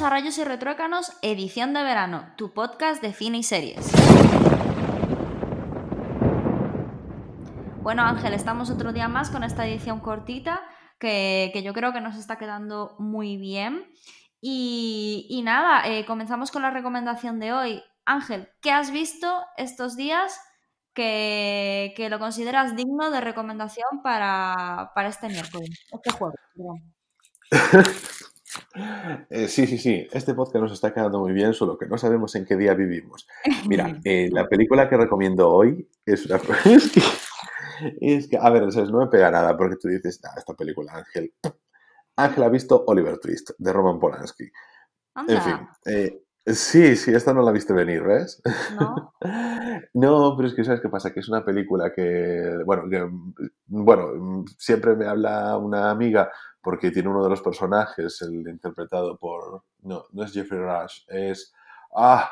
A Rayos y Retrócanos, edición de verano, tu podcast de cine y series. Bueno Ángel, estamos otro día más con esta edición cortita que, yo creo que nos está quedando muy bien. Y, nada, eh, comenzamos con la recomendación de hoy. Ángel, ¿qué has visto estos días que, lo consideras digno de recomendación para, este miércoles? Este juego, Eh, sí, sí, sí. Este podcast nos está quedando muy bien, solo que no sabemos en qué día vivimos. Mira, eh, la película que recomiendo hoy es una. es, que, a ver, no me pega nada porque tú dices, esta película, Ángel. Ángel ha visto Oliver Twist de Roman Polanski. En fin, eh, Sí, sí, esta no la viste venir, ¿ves? No. no, pero es que ¿sabes qué pasa? Que es una película que, bueno, bueno, siempre me habla una amiga porque tiene uno de los personajes, el interpretado por, no, no es Jeffrey Rush, es, ah,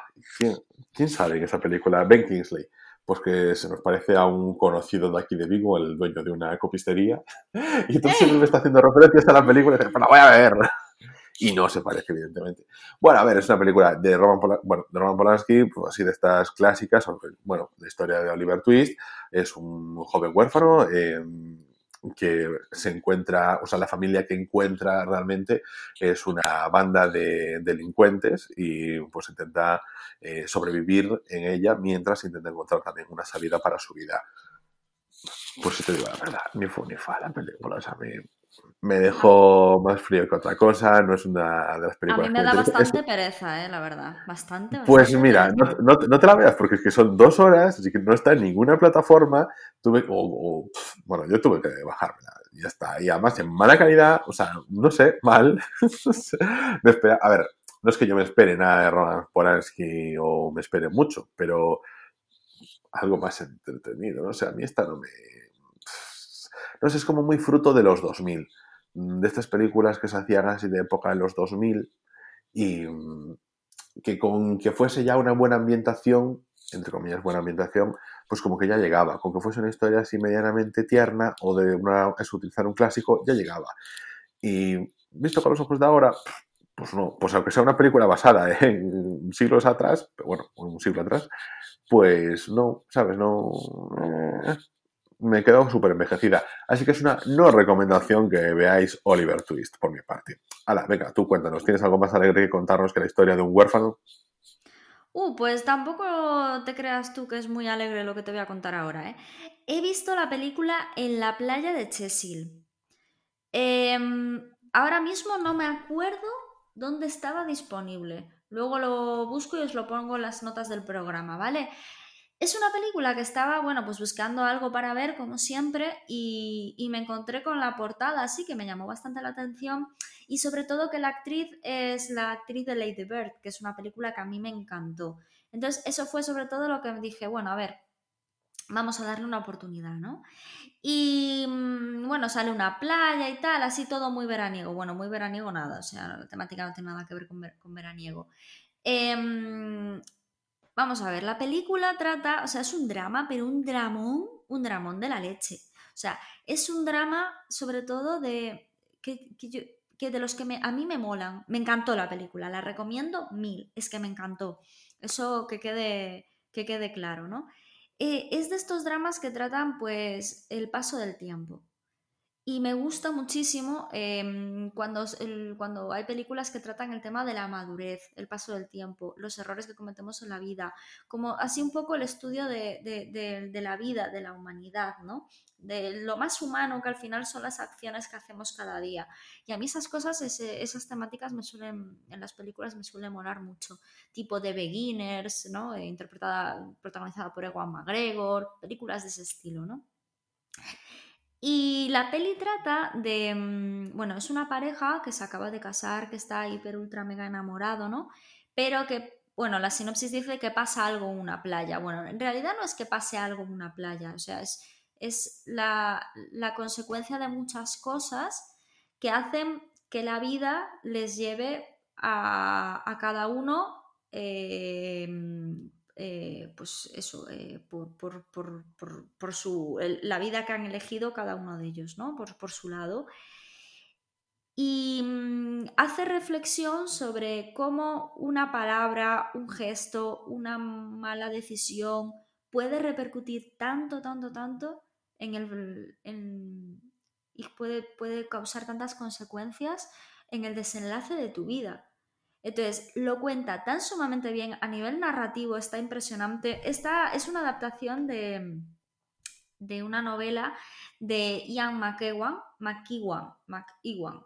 ¿quién, sabe en esa película? Ben Kingsley. Pues que se nos parece a un conocido de aquí de Vigo, el dueño de una copistería. Y entonces siempre me está haciendo referencias a la película y dice, pues la voy a ver y no se parece, evidentemente. Bueno, a ver, es una película de Roman, bueno, de Roman Polanski, pues así de estas clásicas, bueno, la historia de Oliver Twist, es un joven huérfano em, que se encuentra, o sea, la familia que encuentra realmente es una banda de delincuentes y pues intenta eh, sobrevivir en ella mientras intenta encontrar también una salida para su vida. Pues si te digo la verdad, ni fue ni fa la película, o sea, me, me dejó más frío que otra cosa, no es una de las películas. A mí me da bastante pereza, eh, la verdad, bastante. pues mira, no, te la veas porque es que son dos horas, así que no está en ninguna plataforma. Tuve, bueno, yo tuve que bajármela, ya está. Y además en mala calidad, o sea, no sé, mal. me espera, a ver, no es que yo me espere nada de Roman Polanski o me espere mucho, pero algo más entretenido, ¿no? O sea, a mí esta no me sé, es como muy fruto de los 2000, mm, de estas películas que se hacían así de época de los 2000 y mm, que con que fuese ya una buena ambientación, entre comillas buena ambientación, pues como que ya llegaba, con que fuese una historia así medianamente tierna o de una, utilizar un clásico, ya llegaba. Y visto con los ojos de ahora, pues no, pues aunque sea una película basada en siglos atrás, pero bueno, un siglo atrás, pues no, ¿sabes? No, eh, me quedo súper envejecida. Así que es una no recomendación que veáis Oliver Twist por mi parte. Hala, venga, tú cuéntanos, ¿tienes algo más alegre que contarnos que la historia de un huérfano? Uh, pues tampoco te creas tú que es muy alegre lo que te voy a contar ahora, ¿eh? He visto la película En la playa de Chesil. Em, ahora mismo no me acuerdo dónde estaba disponible. Luego lo busco y os lo pongo en las notas del programa, ¿vale? Es una película que estaba, bueno, pues buscando algo para ver, como siempre, y, me encontré con la portada, así que me llamó bastante la atención, y sobre todo que la actriz es la actriz de Lady Bird, que es una película que a mí me encantó. Entonces, eso fue sobre todo lo que me dije, bueno, a ver, vamos a darle una oportunidad, ¿no? Y mm, bueno, sale una playa y tal, así todo muy veraniego. Bueno, muy veraniego nada, o sea, la temática no tiene nada que ver con, veraniego. Eh, Vamos a ver, la película trata, o sea, es un drama, pero un dramón, un dramón de la leche. O sea, es un drama sobre todo de que, de los que a mí me molan. Me encantó la película, la recomiendo mil, es que me encantó. Eso que quede, que quede claro, ¿no? Eh, es de estos dramas que tratan pues el paso del tiempo. Y me gusta muchísimo em, cuando, cuando hay películas que tratan el tema de la madurez, el paso del tiempo, los errores que cometemos en la vida, como así un poco el estudio de, la vida, de la humanidad, ¿no? De lo más humano que al final son las acciones que hacemos cada día. Y a mí esas cosas, esas temáticas me suelen, en las películas me suelen molar mucho, tipo de Beginners, ¿no? Eh, interpretada, protagonizada por Ewan McGregor, películas de ese estilo, ¿no? Y la peli trata de, mm, bueno, es una pareja que se acaba de casar, que está hiper, ultra, mega enamorado, ¿no? Pero que, bueno, la sinopsis dice que pasa algo en una playa. Bueno, en realidad no es que pase algo en una playa, o sea, es, es la, consecuencia de muchas cosas que hacen que la vida les lleve a, cada uno eh, eh, pues eso, eh, por, su, la vida que han elegido cada uno de ellos, ¿no? Por, su lado. Y mm, hace reflexión sobre cómo una palabra, un gesto, una mala decisión puede repercutir tanto, tanto, tanto en el, y puede, puede causar tantas consecuencias en el desenlace de tu vida. Entonces, lo cuenta tan sumamente bien a nivel narrativo, está impresionante. Esta es una adaptación de, de una novela de Ian McEwan, McEwan, McEwan.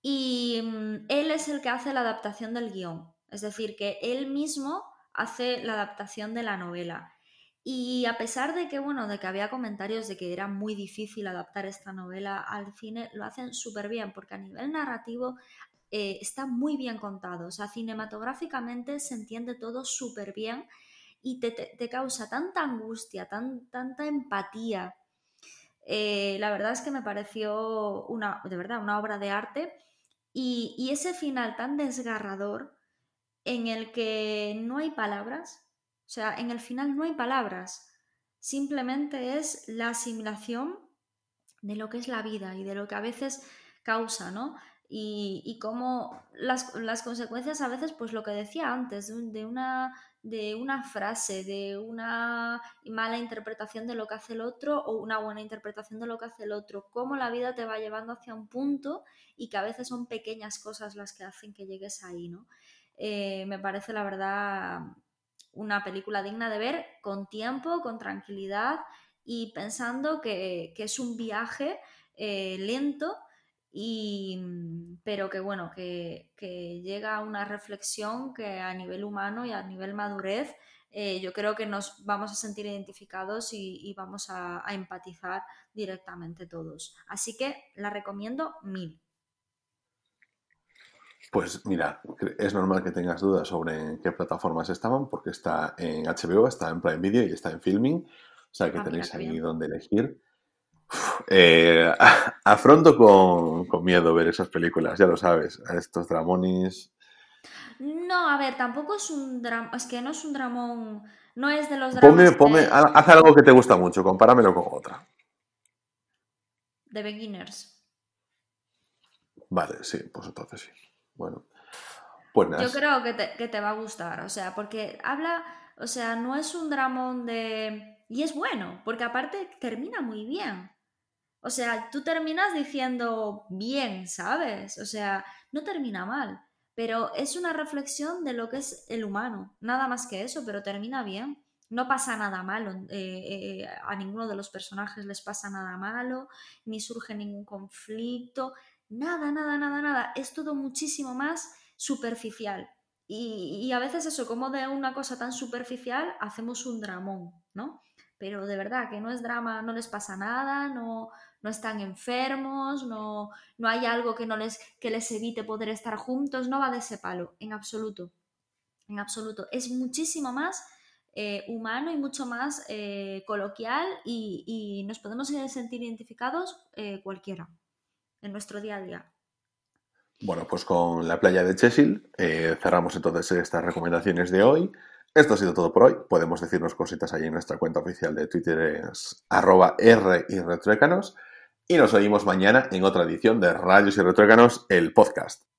Y mm, él es el que hace la adaptación del guion. Es decir, que él mismo hace la adaptación de la novela. Y a pesar de que, bueno, de que había comentarios de que era muy difícil adaptar esta novela al cine, lo hacen súper bien, porque a nivel narrativo eh, está muy bien contado. O sea, cinematográficamente se entiende todo súper bien y te, causa tanta angustia, tan, tanta empatía. Eh, la verdad es que me pareció una, de verdad, una obra de arte. Y, y ese final tan desgarrador en el que no hay palabras, o sea, en el final no hay palabras, simplemente es la asimilación de lo que es la vida y de lo que a veces causa, ¿no? Y, cómo las, consecuencias a veces, pues lo que decía antes, de una, de una frase, de una mala interpretación de lo que hace el otro o una buena interpretación de lo que hace el otro, cómo la vida te va llevando hacia un punto y que a veces son pequeñas cosas las que hacen que llegues ahí, ¿no? Eh, me parece la verdad una película digna de ver con tiempo, con tranquilidad y pensando que, es un viaje eh, lento, y, pero que bueno, que, llega a una reflexión que a nivel humano y a nivel madurez eh, yo creo que nos vamos a sentir identificados y, vamos a, a, empatizar directamente todos. Así que la recomiendo mil. Pues mira, es normal que tengas dudas sobre qué plataformas estaban, porque está en HBO, está en Prime Video y está en Filming. O sea que ah, tenéis ahí donde elegir. Eh, afronto con, miedo ver esas películas, ya lo sabes, a estos dramonis. No, a ver, tampoco es un drama, es que no es un dramón, no es de los dramas. haz algo que te gusta mucho, compáramelo con otra. The Beginners. Vale, sí, pues entonces sí. Bueno, pues Yo creo que te, que te va a gustar, o sea, porque habla, o sea, no es un dramón de... Y es bueno, porque aparte termina muy bien. O sea, tú terminas diciendo bien, ¿sabes? O sea, no termina mal, pero es una reflexión de lo que es el humano, nada más que eso, pero termina bien. No pasa nada malo, eh, eh, a ninguno de los personajes les pasa nada malo, ni surge ningún conflicto, Nada, nada, nada, nada. Es todo muchísimo más superficial. Y, a veces eso, como de una cosa tan superficial hacemos un dramón, ¿no? Pero de verdad que no es drama, no les pasa nada, no, no están enfermos, no, no hay algo que, no les, que les evite poder estar juntos, no va de ese palo, en absoluto. En absoluto. Es muchísimo más eh, humano y mucho más eh, coloquial y, nos podemos sentir identificados eh, cualquiera en nuestro día a día. Bueno, pues con la playa de Chesil cerramos entonces estas recomendaciones de hoy. Esto ha sido todo por hoy. Podemos decirnos cositas ahí en nuestra cuenta oficial de Twitter, es arroba R y retruécanos. Y nos oímos mañana en otra edición de Rayos y Retruécanos, el podcast.